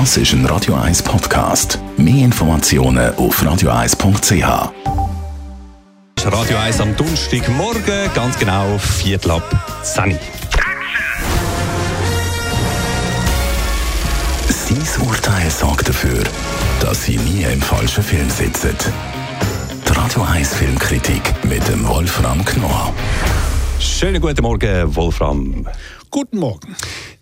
Das ist ein Radio 1 Podcast. Mehr Informationen auf radio1.ch. Radio 1 am Donnerstagmorgen, ganz genau Viertel ab 10. Sein Urteil sorgt dafür, dass Sie nie im falschen Film sitzen. Die Radio 1 Filmkritik mit dem Wolfram Knorr. Schönen guten Morgen, Wolfram. Guten Morgen.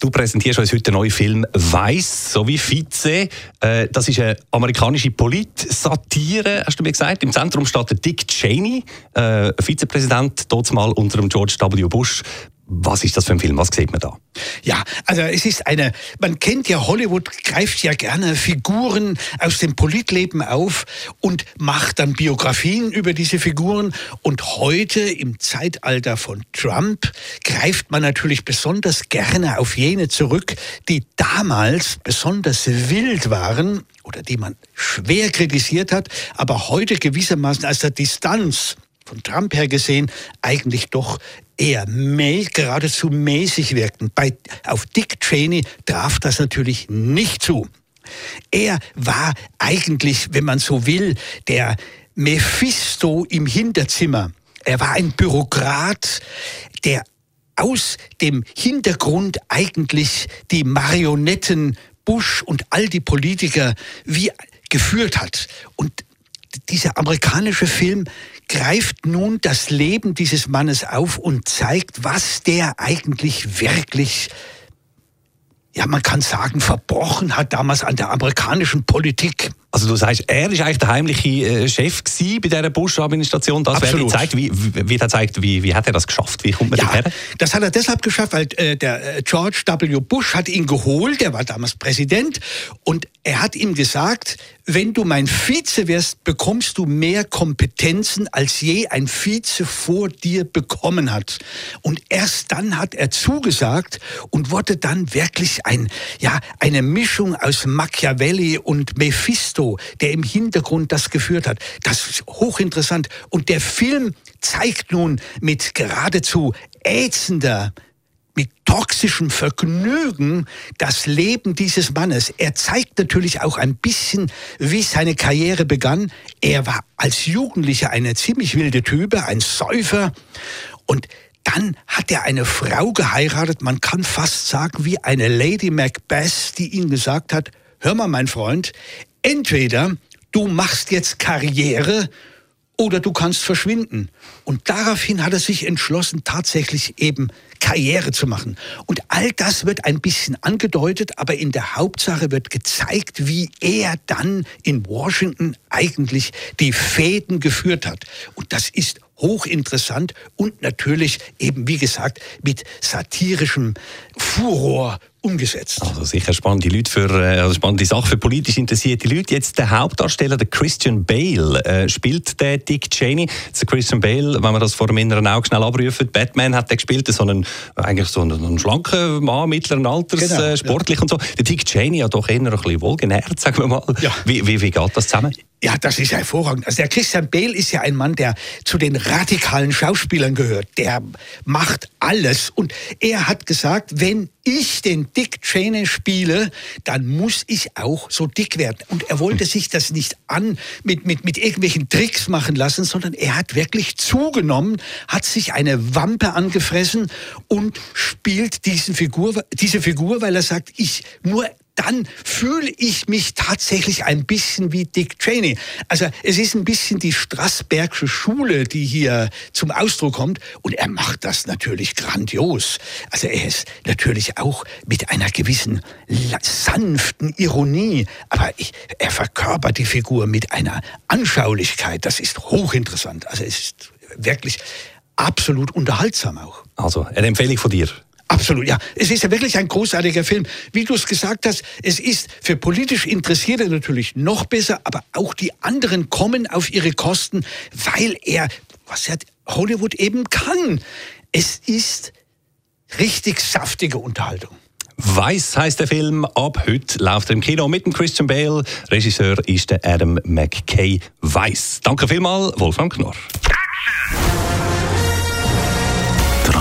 Du präsentierst uns heute den neuen Film Weiss, so wie Vize. Äh, das ist eine amerikanische Polit-Satire, hast du mir gesagt. Im Zentrum steht Dick Cheney, äh, Vizepräsident, dort mal unter dem George W. Bush. Was ist das für ein Film? Was sieht man da? Ja, also es ist eine, man kennt ja, Hollywood greift ja gerne Figuren aus dem Politleben auf und macht dann Biografien über diese Figuren. Und heute im Zeitalter von Trump greift man natürlich besonders gerne auf jene zurück, die damals besonders wild waren oder die man schwer kritisiert hat, aber heute gewissermaßen aus der Distanz von Trump her gesehen eigentlich doch eher mäh, geradezu mäßig wirkten. Bei, auf Dick Cheney traf das natürlich nicht zu. Er war eigentlich, wenn man so will, der Mephisto im Hinterzimmer. Er war ein Bürokrat, der aus dem Hintergrund eigentlich die Marionetten Bush und all die Politiker wie geführt hat. Und dieser amerikanische Film greift nun das Leben dieses Mannes auf und zeigt, was der eigentlich wirklich ja, man kann sagen, verbrochen hat damals an der amerikanischen Politik. Also du sagst, er ist eigentlich der heimliche äh, Chef bei dieser Bush-Administration. Das wäre gezeigt. Wie, wie, wie, zeigt, wie, wie hat er das geschafft? Wie kommt man ja, Das hat er deshalb geschafft, weil äh, der äh, George W. Bush hat ihn geholt. Der war damals Präsident und er hat ihm gesagt, wenn du mein Vize wirst, bekommst du mehr Kompetenzen, als je ein Vize vor dir bekommen hat. Und erst dann hat er zugesagt und wurde dann wirklich ein, ja, eine Mischung aus Machiavelli und Mephisto, der im Hintergrund das geführt hat. Das ist hochinteressant. Und der Film zeigt nun mit geradezu ätzender mit toxischem Vergnügen das Leben dieses Mannes. Er zeigt natürlich auch ein bisschen, wie seine Karriere begann. Er war als Jugendlicher eine ziemlich wilde Type, ein Säufer und dann hat er eine Frau geheiratet, man kann fast sagen wie eine Lady Macbeth, die ihm gesagt hat, hör mal mein Freund, entweder du machst jetzt Karriere oder du kannst verschwinden. Und daraufhin hat er sich entschlossen, tatsächlich eben Karriere zu machen. Und all das wird ein bisschen angedeutet, aber in der Hauptsache wird gezeigt, wie er dann in Washington eigentlich die Fäden geführt hat. Und das ist hochinteressant und natürlich eben, wie gesagt, mit satirischem Furor umgesetzt. Also sicher spannende Leute für, äh, also spannende Sache für politisch interessierte Leute. Jetzt der Hauptdarsteller, der Christian Bale, äh, spielt der Dick Cheney. Der Christian Bale, wenn man das vor dem inneren Auge schnell abrufen, Batman hat er gespielt, so einen, eigentlich so einen, einen schlanken Mann mittleren Alters, genau, äh, sportlich ja. und so. Der Dick Cheney ja doch eher ein bisschen wohlgenährt, sagen wir mal. Ja. Wie, wie, wie geht das zusammen? Ja, das ist hervorragend. Also der Christian Bale ist ja ein Mann, der zu den radikalen Schauspielern gehört. Der macht alles. Und er hat gesagt, wenn ich den Dick Cheney spiele, dann muss ich auch so dick werden. Und er wollte sich das nicht an mit, mit, mit irgendwelchen Tricks machen lassen, sondern er hat wirklich zugenommen, hat sich eine Wampe angefressen und spielt diesen Figur, diese Figur, weil er sagt, ich nur dann fühle ich mich tatsächlich ein bisschen wie Dick Cheney. Also es ist ein bisschen die Strassbergsche Schule, die hier zum Ausdruck kommt. Und er macht das natürlich grandios. Also er ist natürlich auch mit einer gewissen sanften Ironie, aber ich, er verkörpert die Figur mit einer Anschaulichkeit. Das ist hochinteressant. Also es ist wirklich absolut unterhaltsam auch. Also eine Empfehlung von dir. Absolut, ja. Es ist ja wirklich ein großartiger Film. Wie du es gesagt hast, es ist für politisch Interessierte natürlich noch besser, aber auch die anderen kommen auf ihre Kosten, weil er, was ja Hollywood eben kann. Es ist richtig saftige Unterhaltung. Weiß heißt der Film. Ab heute läuft er im Kino mit dem Christian Bale. Regisseur ist der Adam McKay. Weiß. Danke vielmals, Wolfgang Knorr.